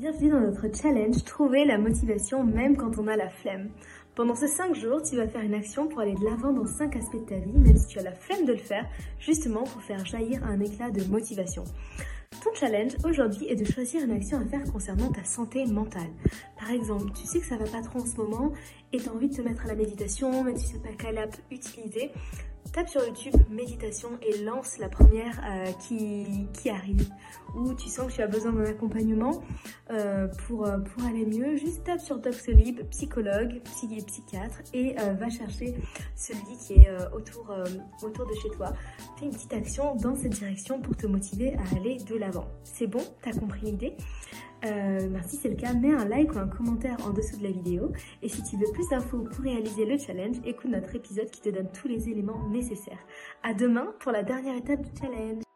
Bienvenue dans notre challenge Trouver la motivation même quand on a la flemme. Pendant ces 5 jours, tu vas faire une action pour aller de l'avant dans 5 aspects de ta vie, même si tu as la flemme de le faire, justement pour faire jaillir un éclat de motivation. Ton challenge aujourd'hui est de choisir une action à faire concernant ta santé mentale. Par exemple, tu sais que ça va pas trop en ce moment et tu as envie de te mettre à la méditation, mais tu sais pas quelle app utiliser. Tape sur YouTube méditation et lance la première euh, qui, qui, arrive. Ou tu sens que tu as besoin d'un accompagnement euh, pour, euh, pour aller mieux, juste tape sur Doctolib, psychologue, psy psychiatre et va chercher celui qui est autour, autour de chez toi. Fais une petite action dans cette direction pour te motiver à aller de l'avant. C'est bon? T'as compris l'idée? Euh, merci, c'est le cas, mets un like ou un commentaire en dessous de la vidéo. Et si tu veux plus d'infos pour réaliser le challenge, écoute notre épisode qui te donne tous les éléments nécessaires. À demain pour la dernière étape du challenge.